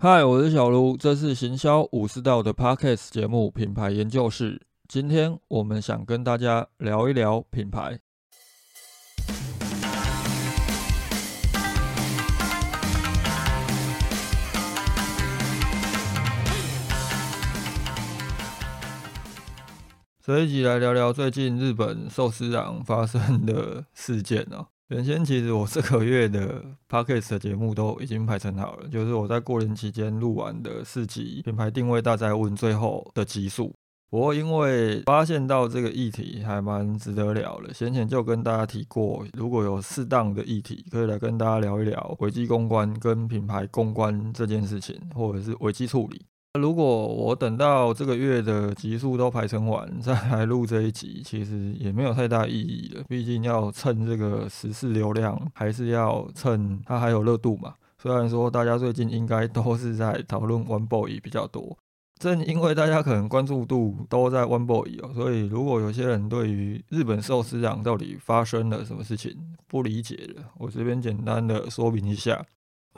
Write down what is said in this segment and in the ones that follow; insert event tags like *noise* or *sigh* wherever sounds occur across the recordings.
嗨，我是小卢，这是行销武士道的 Podcast 节目品牌研究室。今天我们想跟大家聊一聊品牌。这一集来聊聊最近日本寿司郎发生的事件哦。原先其实我这个月的 podcast 的节目都已经排成好了，就是我在过年期间录完的四集品牌定位大灾问最后的集数。不过因为发现到这个议题还蛮值得聊的，先前就跟大家提过，如果有适当的议题，可以来跟大家聊一聊危机公关跟品牌公关这件事情，或者是危机处理。如果我等到这个月的集数都排成完再来录这一集，其实也没有太大意义了。毕竟要蹭这个时事流量，还是要蹭它还有热度嘛。虽然说大家最近应该都是在讨论 One Boy 比较多，正因为大家可能关注度都在 One Boy 哦，所以如果有些人对于日本寿司长到底发生了什么事情不理解了，我这边简单的说明一下。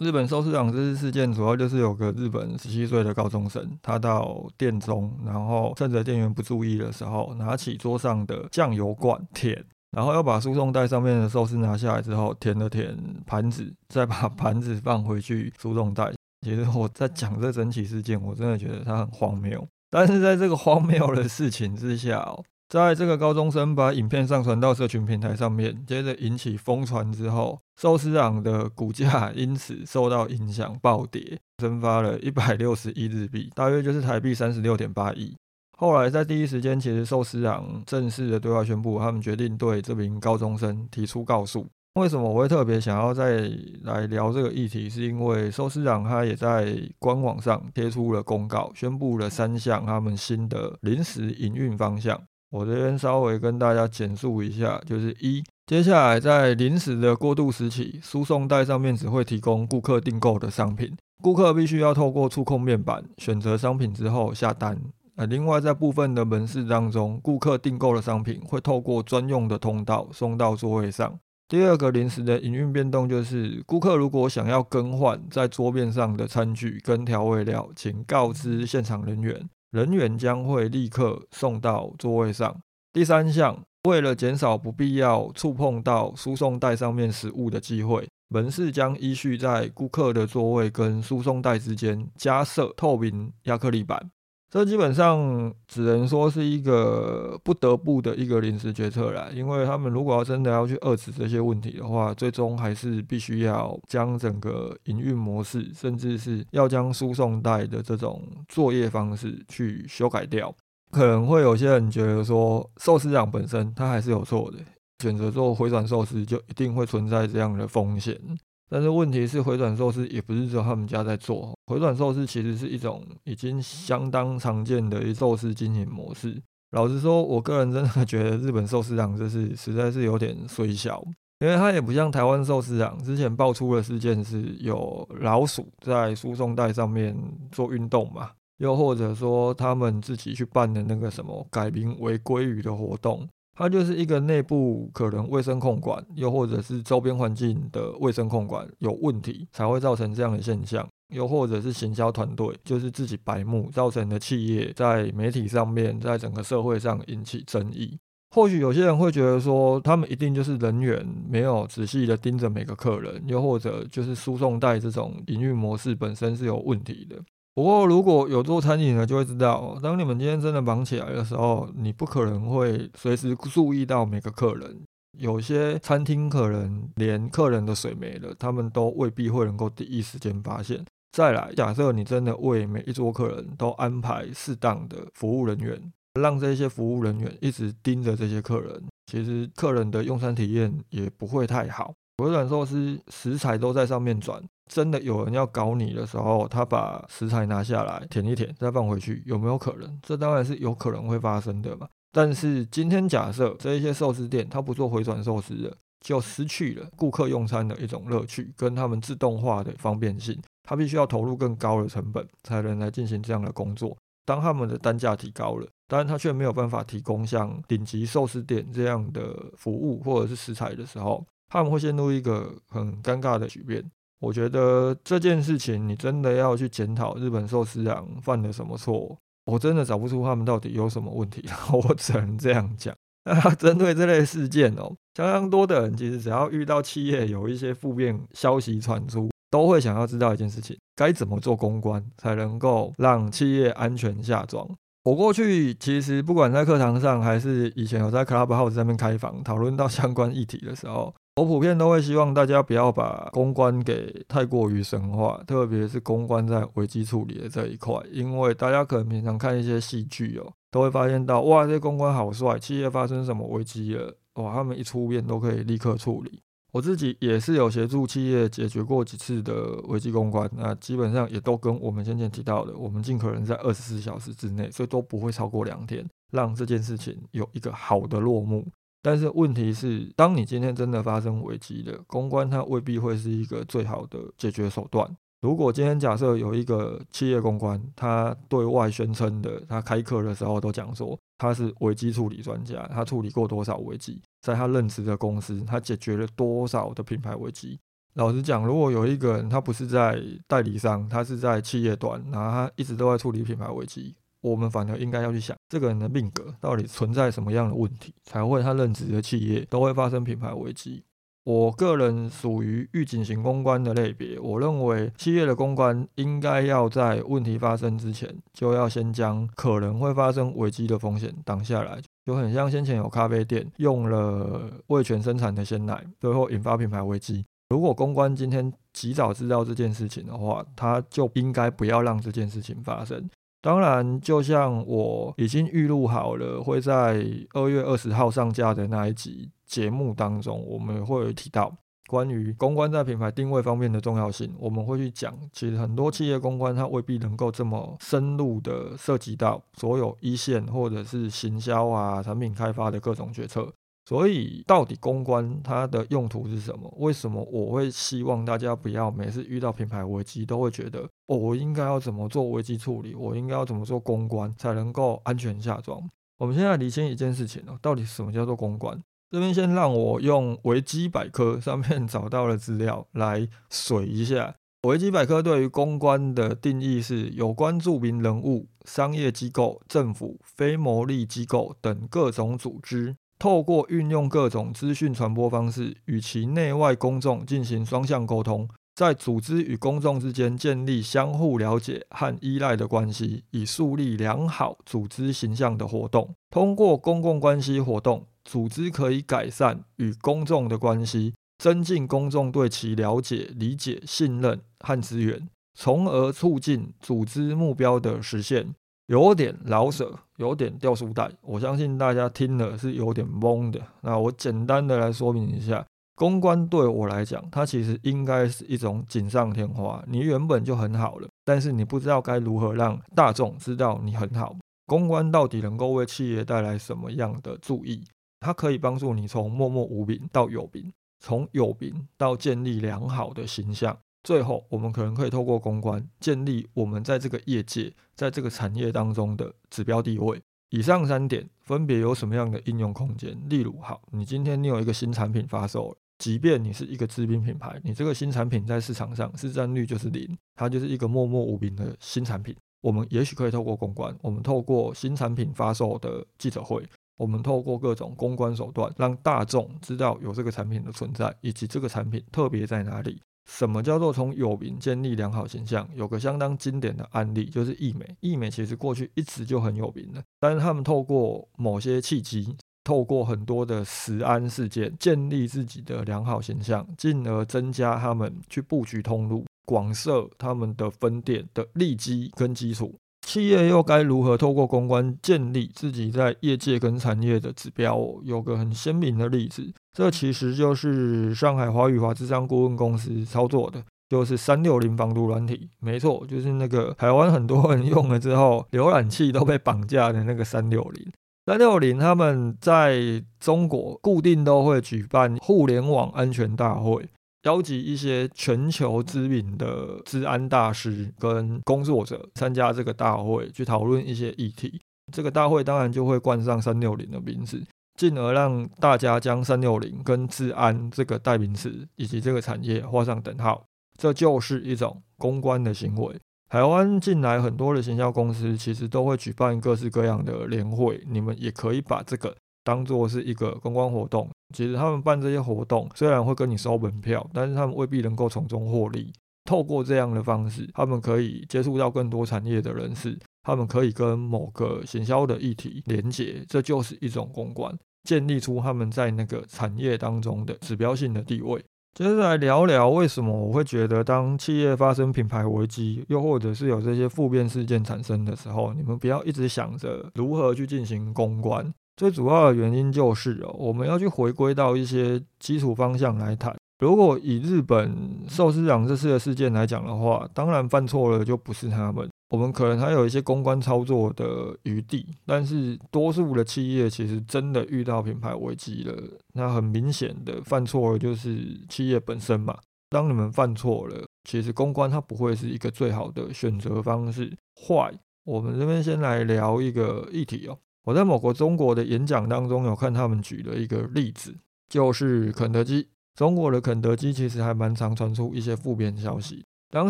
日本寿司郎这次事件，主要就是有个日本十七岁的高中生，他到店中，然后趁着店员不注意的时候，拿起桌上的酱油罐舔，然后要把输送带上面的寿司拿下来之后，舔了舔盘子，再把盘子放回去输送带。其实我在讲这整起事件，我真的觉得它很荒谬。但是在这个荒谬的事情之下哦。在这个高中生把影片上传到社群平台上面，接着引起疯传之后，寿司郎的股价因此受到影响暴跌，*laughs* 蒸发了一百六十亿日币，大约就是台币三十六点八亿。后来在第一时间，其实寿司郎正式的对外宣布，他们决定对这名高中生提出告诉。为什么我会特别想要再来聊这个议题？是因为寿司郎他也在官网上贴出了公告，宣布了三项他们新的临时营运方向。我这边稍微跟大家简述一下，就是一，接下来在临时的过渡时期，输送带上面只会提供顾客订购的商品，顾客必须要透过触控面板选择商品之后下单。呃，另外在部分的门市当中，顾客订购的商品会透过专用的通道送到座位上。第二个临时的营运变动就是，顾客如果想要更换在桌面上的餐具跟调味料，请告知现场人员。人员将会立刻送到座位上。第三项，为了减少不必要触碰到输送带上面食物的机会，门市将依序在顾客的座位跟输送带之间加设透明亚克力板。这基本上只能说是一个不得不的一个临时决策啦，因为他们如果要真的要去遏制这些问题的话，最终还是必须要将整个营运模式，甚至是要将输送带的这种作业方式去修改掉。可能会有些人觉得说，寿司长本身他还是有错的，选择做回转寿司就一定会存在这样的风险。但是问题是，回转寿司也不是只有他们家在做。回转寿司其实是一种已经相当常见的一寿司经营模式。老实说，我个人真的觉得日本寿司郎这是实在是有点衰小，因为它也不像台湾寿司郎之前爆出的事件是有老鼠在输送带上面做运动嘛，又或者说他们自己去办的那个什么改名为鲑鱼的活动。它就是一个内部可能卫生控管，又或者是周边环境的卫生控管有问题，才会造成这样的现象。又或者是行销团队就是自己白目，造成的企业在媒体上面，在整个社会上引起争议。或许有些人会觉得说，他们一定就是人员没有仔细的盯着每个客人，又或者就是输送带这种营运模式本身是有问题的。不过，如果有做餐饮的，就会知道，当你们今天真的忙起来的时候，你不可能会随时注意到每个客人。有些餐厅可能连客人的水没了，他们都未必会能够第一时间发现。再来，假设你真的为每一桌客人都安排适当的服务人员，让这些服务人员一直盯着这些客人，其实客人的用餐体验也不会太好。回转寿司食材都在上面转。真的有人要搞你的时候，他把食材拿下来舔一舔，再放回去，有没有可能？这当然是有可能会发生的嘛。但是今天假设这一些寿司店它不做回转寿司的，就失去了顾客用餐的一种乐趣，跟他们自动化的方便性，他必须要投入更高的成本才能来进行这样的工作。当他们的单价提高了，但是他却没有办法提供像顶级寿司店这样的服务或者是食材的时候，他们会陷入一个很尴尬的局面。我觉得这件事情你真的要去检讨日本寿司郎犯了什么错，我真的找不出他们到底有什么问题，*laughs* 我只能这样讲。那针对这类事件哦，相当多的人其实只要遇到企业有一些负面消息传出，都会想要知道一件事情：该怎么做公关才能够让企业安全下庄。我过去其实不管在课堂上，还是以前有在 Clubhouse 上面开房讨论到相关议题的时候，我普遍都会希望大家不要把公关给太过于神化，特别是公关在危机处理的这一块，因为大家可能平常看一些戏剧哦。都会发现到，哇，这公关好帅！企业发生什么危机了，哇，他们一出面都可以立刻处理。我自己也是有协助企业解决过几次的危机公关，那基本上也都跟我们先前提到的，我们尽可能在二十四小时之内，所以都不会超过两天，让这件事情有一个好的落幕。但是问题是，当你今天真的发生危机了，公关它未必会是一个最好的解决手段。如果今天假设有一个企业公关，他对外宣称的，他开课的时候都讲说他是危机处理专家，他处理过多少危机，在他任职的公司，他解决了多少的品牌危机。老实讲，如果有一个人他不是在代理商，他是在企业端，然后他一直都在处理品牌危机，我们反而应该要去想，这个人的命格到底存在什么样的问题，才会他任职的企业都会发生品牌危机。我个人属于预警型公关的类别，我认为企业的公关应该要在问题发生之前，就要先将可能会发生危机的风险挡下来，就很像先前有咖啡店用了味全生产的鲜奶，最后引发品牌危机。如果公关今天及早知道这件事情的话，他就应该不要让这件事情发生。当然，就像我已经预录好了，会在二月二十号上架的那一集节目当中，我们会提到关于公关在品牌定位方面的重要性。我们会去讲，其实很多企业公关它未必能够这么深入的涉及到所有一线或者是行销啊、产品开发的各种决策。所以，到底公关它的用途是什么？为什么我会希望大家不要每次遇到品牌危机都会觉得，哦，我应该要怎么做危机处理？我应该要怎么做公关才能够安全下装？我们现在理清一件事情哦，到底什么叫做公关？这边先让我用维基百科上面 *laughs* 找到的资料来水一下。维基百科对于公关的定义是有关著名人物、商业机构、政府、非牟利机构等各种组织。透过运用各种资讯传播方式，与其内外公众进行双向沟通，在组织与公众之间建立相互了解和依赖的关系，以树立良好组织形象的活动。通过公共关系活动，组织可以改善与公众的关系，增进公众对其了解、理解、信任和资源，从而促进组织目标的实现。有点老舍，有点掉书袋，我相信大家听了是有点懵的。那我简单的来说明一下，公关对我来讲，它其实应该是一种锦上添花。你原本就很好了，但是你不知道该如何让大众知道你很好。公关到底能够为企业带来什么样的注意？它可以帮助你从默默无名到有名，从有名到建立良好的形象。最后，我们可能可以透过公关建立我们在这个业界、在这个产业当中的指标地位。以上三点分别有什么样的应用空间？例如，好，你今天你有一个新产品发售，即便你是一个知名品牌，你这个新产品在市场上市占率就是零，它就是一个默默无名的新产品。我们也许可以透过公关，我们透过新产品发售的记者会，我们透过各种公关手段，让大众知道有这个产品的存在，以及这个产品特别在哪里。什么叫做从有名建立良好形象？有个相当经典的案例，就是易美。易美其实过去一直就很有名的，但是他们透过某些契机，透过很多的食安事件，建立自己的良好形象，进而增加他们去布局通路、广设他们的分店的利基跟基础。企业又该如何透过公关建立自己在业界跟产业的指标？有个很鲜明的例子，这其实就是上海华宇华智商顾问公司操作的，就是三六零防毒软体。没错，就是那个台湾很多人用了之后，浏览器都被绑架的那个三六零。三六零他们在中国固定都会举办互联网安全大会。邀集一些全球知名的治安大师跟工作者参加这个大会，去讨论一些议题。这个大会当然就会冠上三六零的名字，进而让大家将三六零跟治安这个代名词以及这个产业画上等号。这就是一种公关的行为。台湾近来很多的行销公司其实都会举办各式各样的联会，你们也可以把这个当做是一个公关活动。其实他们办这些活动虽然会跟你收门票，但是他们未必能够从中获利。透过这样的方式，他们可以接触到更多产业的人士，他们可以跟某个行销的议题连接，这就是一种公关，建立出他们在那个产业当中的指标性的地位。接着来聊聊为什么我会觉得，当企业发生品牌危机，又或者是有这些负面事件产生的时候，你们不要一直想着如何去进行公关。最主要的原因就是哦，我们要去回归到一些基础方向来谈。如果以日本寿司长这次的事件来讲的话，当然犯错了就不是他们，我们可能还有一些公关操作的余地。但是多数的企业其实真的遇到品牌危机了，那很明显的犯错了就是企业本身嘛。当你们犯错了，其实公关它不会是一个最好的选择方式。坏，我们这边先来聊一个议题哦。我在某个中国的演讲当中有看他们举了一个例子，就是肯德基。中国的肯德基其实还蛮常传出一些负面消息。当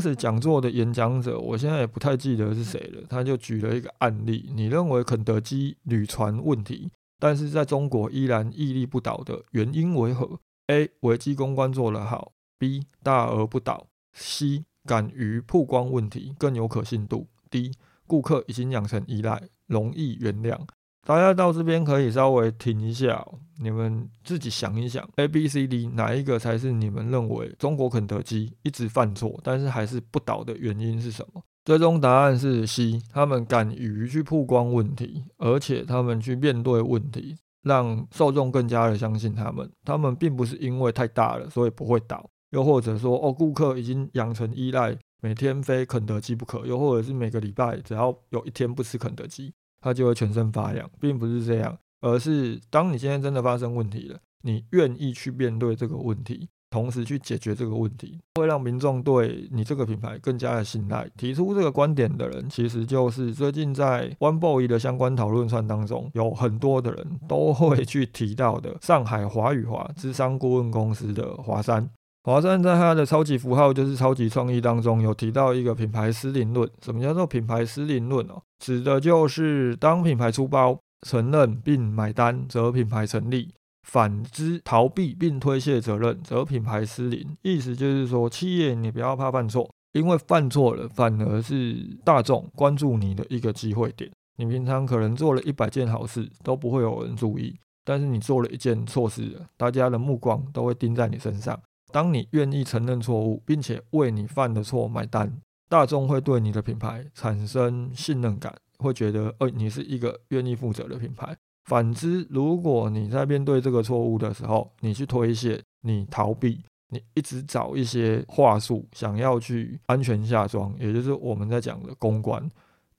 时讲座的演讲者，我现在也不太记得是谁了，他就举了一个案例：你认为肯德基屡传问题，但是在中国依然屹立不倒的原因为何？A. 危机公关做得好；B. 大而不倒；C. 敢于曝光问题更有可信度；D. 顾客已经养成依赖，容易原谅。大家到这边可以稍微停一下，你们自己想一想，A、B、C、D 哪一个才是你们认为中国肯德基一直犯错，但是还是不倒的原因是什么？最终答案是 C，他们敢于去曝光问题，而且他们去面对问题，让受众更加的相信他们。他们并不是因为太大了所以不会倒，又或者说哦，顾客已经养成依赖，每天非肯德基不可，又或者是每个礼拜只要有一天不吃肯德基。他就会全身发痒，并不是这样，而是当你今天真的发生问题了，你愿意去面对这个问题，同时去解决这个问题，会让民众对你这个品牌更加的信赖。提出这个观点的人，其实就是最近在 One Boy 的相关讨论串当中，有很多的人都会去提到的上海华宇华智商顾问公司的华山。华山在他的超级符号就是超级创意当中有提到一个品牌失灵论。什么叫做品牌失灵论哦？指的就是当品牌出包、承认并买单，则品牌成立；反之，逃避并推卸责任，则品牌失灵。意思就是说，企业你不要怕犯错，因为犯错了反而是大众关注你的一个机会点。你平常可能做了一百件好事都不会有人注意，但是你做了一件错事，大家的目光都会盯在你身上。当你愿意承认错误，并且为你犯的错买单，大众会对你的品牌产生信任感，会觉得，呃，你是一个愿意负责的品牌。反之，如果你在面对这个错误的时候，你去推卸，你逃避，你一直找一些话术，想要去安全下装，也就是我们在讲的公关，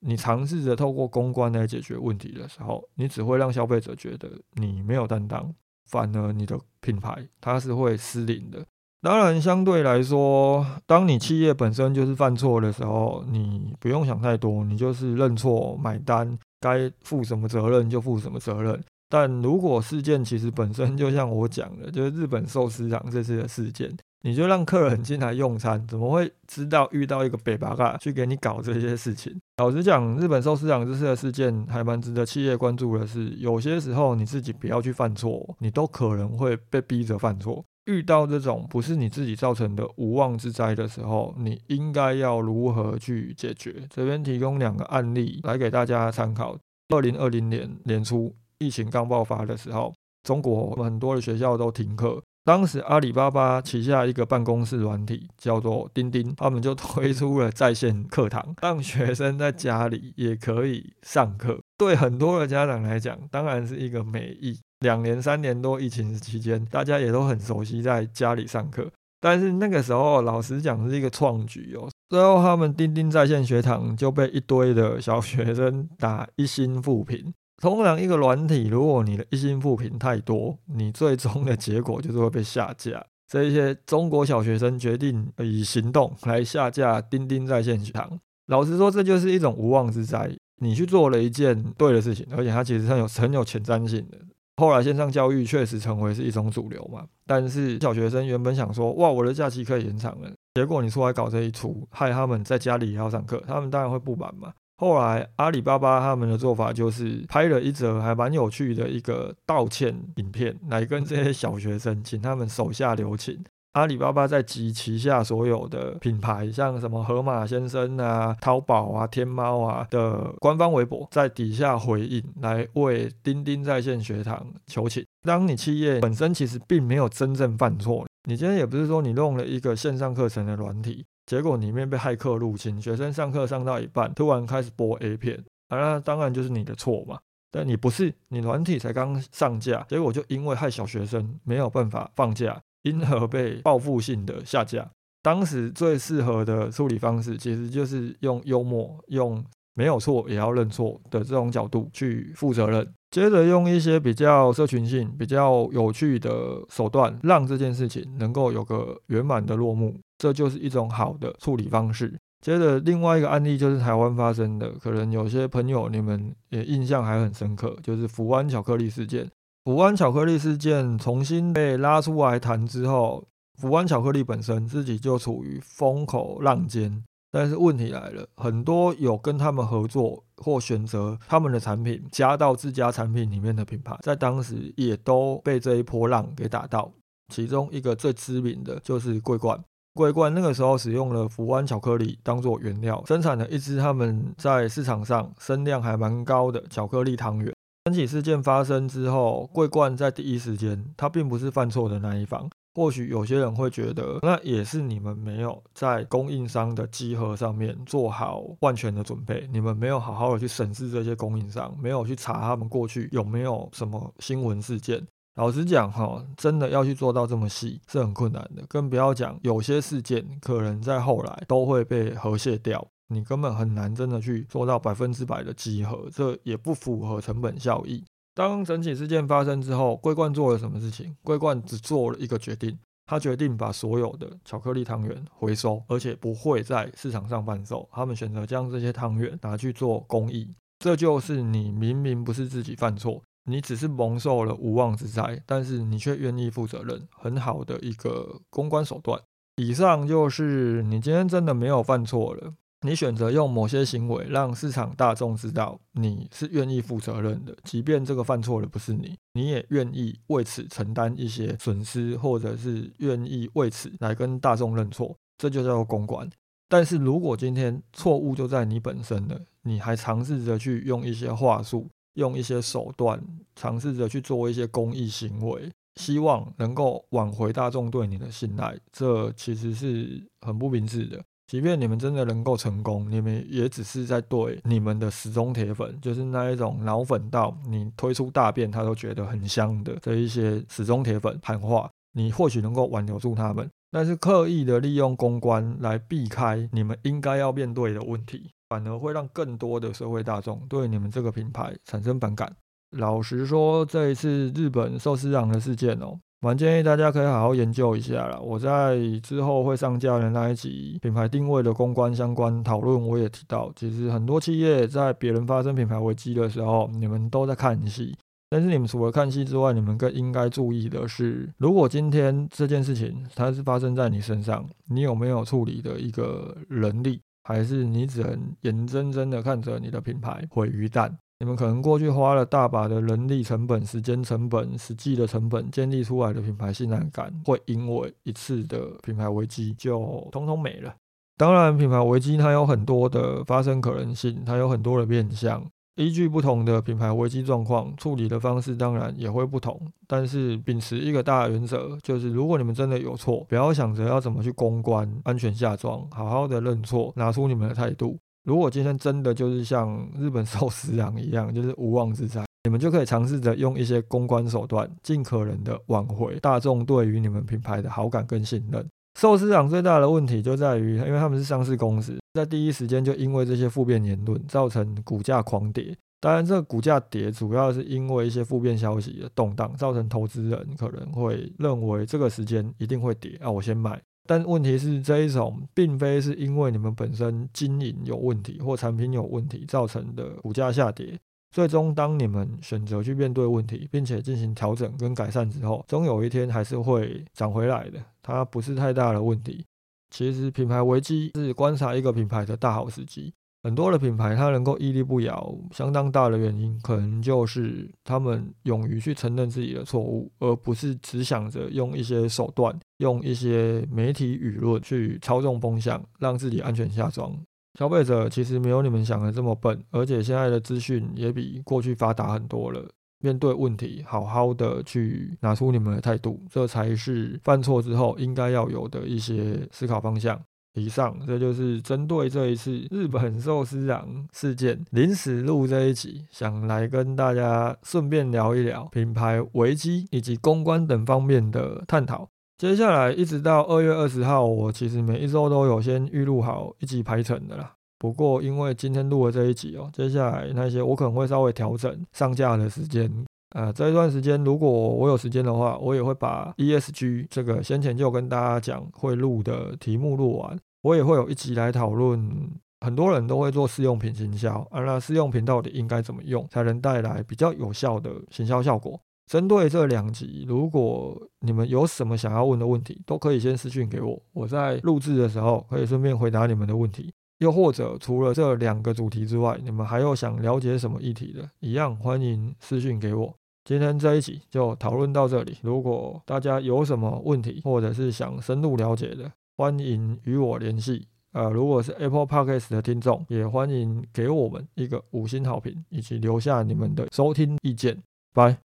你尝试着透过公关来解决问题的时候，你只会让消费者觉得你没有担当，反而你的品牌它是会失灵的。当然，相对来说，当你企业本身就是犯错的时候，你不用想太多，你就是认错买单，该负什么责任就负什么责任。但如果事件其实本身就像我讲的，就是日本寿司长这次的事件，你就让客人进来用餐，怎么会知道遇到一个北巴嘎去给你搞这些事情？老实讲，日本寿司长这次的事件还蛮值得企业关注的是，有些时候你自己不要去犯错，你都可能会被逼着犯错。遇到这种不是你自己造成的无妄之灾的时候，你应该要如何去解决？这边提供两个案例来给大家参考。二零二零年年初，疫情刚爆发的时候，中国很多的学校都停课。当时阿里巴巴旗下一个办公室软体叫做钉钉，他们就推出了在线课堂，让学生在家里也可以上课。对很多的家长来讲，当然是一个美意。两年、三年多疫情期间，大家也都很熟悉在家里上课。但是那个时候，老实讲是一个创举哦。最后，他们钉钉在线学堂就被一堆的小学生打一星负评。通常一个软体，如果你的一星负评太多，你最终的结果就是会被下架。*laughs* 这一些中国小学生决定以行动来下架钉钉在线学堂。老实说，这就是一种无妄之灾。你去做了一件对的事情，而且它其实很有很有前瞻性的。后来线上教育确实成为是一种主流嘛，但是小学生原本想说，哇，我的假期可以延长了，结果你出来搞这一出，害他们在家里也要上课，他们当然会不满嘛。后来阿里巴巴他们的做法就是拍了一则还蛮有趣的一个道歉影片，来跟这些小学生请他们手下留情。阿里巴巴在集旗下所有的品牌，像什么盒马先生啊、淘宝啊、天猫啊的官方微博，在底下回应，来为钉钉在线学堂求情。当你企业本身其实并没有真正犯错，你今天也不是说你弄了一个线上课程的软体，结果里面被骇客入侵，学生上课上到一半，突然开始播 A 片，那当然就是你的错嘛。但你不是，你软体才刚上架，结果就因为害小学生没有办法放假。因而被报复性的下架。当时最适合的处理方式，其实就是用幽默、用没有错也要认错的这种角度去负责任。接着用一些比较社群性、比较有趣的手段，让这件事情能够有个圆满的落幕，这就是一种好的处理方式。接着另外一个案例就是台湾发生的，可能有些朋友你们也印象还很深刻，就是福安巧克力事件。福湾巧克力事件重新被拉出来谈之后，福湾巧克力本身自己就处于风口浪尖。但是问题来了，很多有跟他们合作或选择他们的产品加到自家产品里面的品牌，在当时也都被这一波浪给打到。其中一个最知名的就是桂冠，桂冠那个时候使用了福湾巧克力当做原料，生产了一支他们在市场上声量还蛮高的巧克力汤圆。整起事件发生之后，桂冠在第一时间，他并不是犯错的那一方。或许有些人会觉得，那也是你们没有在供应商的集合上面做好万全的准备，你们没有好好的去审视这些供应商，没有去查他们过去有没有什么新闻事件。老实讲，哈，真的要去做到这么细是很困难的，更不要讲有些事件可能在后来都会被和谐掉。你根本很难真的去做到百分之百的集合，这也不符合成本效益。当整起事件发生之后，桂冠做了什么事情？桂冠只做了一个决定，他决定把所有的巧克力汤圆回收，而且不会在市场上贩售。他们选择将这些汤圆拿去做公益。这就是你明明不是自己犯错，你只是蒙受了无妄之灾，但是你却愿意负责任，很好的一个公关手段。以上就是你今天真的没有犯错了。你选择用某些行为让市场大众知道你是愿意负责任的，即便这个犯错的不是你，你也愿意为此承担一些损失，或者是愿意为此来跟大众认错，这就叫做公关。但是如果今天错误就在你本身了，你还尝试着去用一些话术、用一些手段，尝试着去做一些公益行为，希望能够挽回大众对你的信赖，这其实是很不明智的。即便你们真的能够成功，你们也只是在对你们的死忠铁粉，就是那一种脑粉到你推出大便他都觉得很香的这一些死忠铁粉喊话，你或许能够挽留住他们，但是刻意的利用公关来避开你们应该要面对的问题，反而会让更多的社会大众对你们这个品牌产生反感。老实说，这一次日本寿司郎的事件哦。蛮建议大家可以好好研究一下啦。我在之后会上架的那一集品牌定位的公关相关讨论，我也提到，其实很多企业在别人发生品牌危机的时候，你们都在看戏。但是你们除了看戏之外，你们更应该注意的是，如果今天这件事情它是发生在你身上，你有没有处理的一个能力，还是你只能眼睁睁的看着你的品牌毁于旦？你们可能过去花了大把的人力成本、时间成本、实际的成本建立出来的品牌信赖感，会因为一次的品牌危机就通通没了。当然，品牌危机它有很多的发生可能性，它有很多的面向。依据不同的品牌危机状况，处理的方式当然也会不同。但是秉持一个大原则，就是如果你们真的有错，不要想着要怎么去公关、安全下装，好好的认错，拿出你们的态度。如果今天真的就是像日本寿司郎一样，就是无妄之灾，你们就可以尝试着用一些公关手段，尽可能的挽回大众对于你们品牌的好感跟信任。寿司郎最大的问题就在于，因为他们是上市公司，在第一时间就因为这些负面言论，造成股价狂跌。当然，这个股价跌主要是因为一些负面消息的动荡，造成投资人可能会认为这个时间一定会跌，啊，我先买。但问题是，这一种并非是因为你们本身经营有问题或产品有问题造成的股价下跌。最终，当你们选择去面对问题，并且进行调整跟改善之后，终有一天还是会涨回来的。它不是太大的问题。其实品牌危机是观察一个品牌的大好时机。很多的品牌它能够屹立不摇，相当大的原因可能就是他们勇于去承认自己的错误，而不是只想着用一些手段、用一些媒体舆论去操纵风向，让自己安全下装。消费者其实没有你们想的这么笨，而且现在的资讯也比过去发达很多了。面对问题，好好的去拿出你们的态度，这才是犯错之后应该要有的一些思考方向。以上，这就是针对这一次日本寿司郎事件临时录这一集，想来跟大家顺便聊一聊品牌危机以及公关等方面的探讨。接下来一直到二月二十号，我其实每一周都有先预录好一集排程的啦。不过因为今天录了这一集哦，接下来那些我可能会稍微调整上架的时间。呃，这一段时间，如果我有时间的话，我也会把 ESG 这个先前就跟大家讲会录的题目录完。我也会有一集来讨论，很多人都会做试用品行销，而那试用品到底应该怎么用，才能带来比较有效的行销效果？针对这两集，如果你们有什么想要问的问题，都可以先私讯给我，我在录制的时候可以顺便回答你们的问题。又或者除了这两个主题之外，你们还有想了解什么议题的，一样欢迎私讯给我。今天这一集就讨论到这里。如果大家有什么问题，或者是想深入了解的，欢迎与我联系。呃，如果是 Apple Podcast 的听众，也欢迎给我们一个五星好评，以及留下你们的收听意见。拜。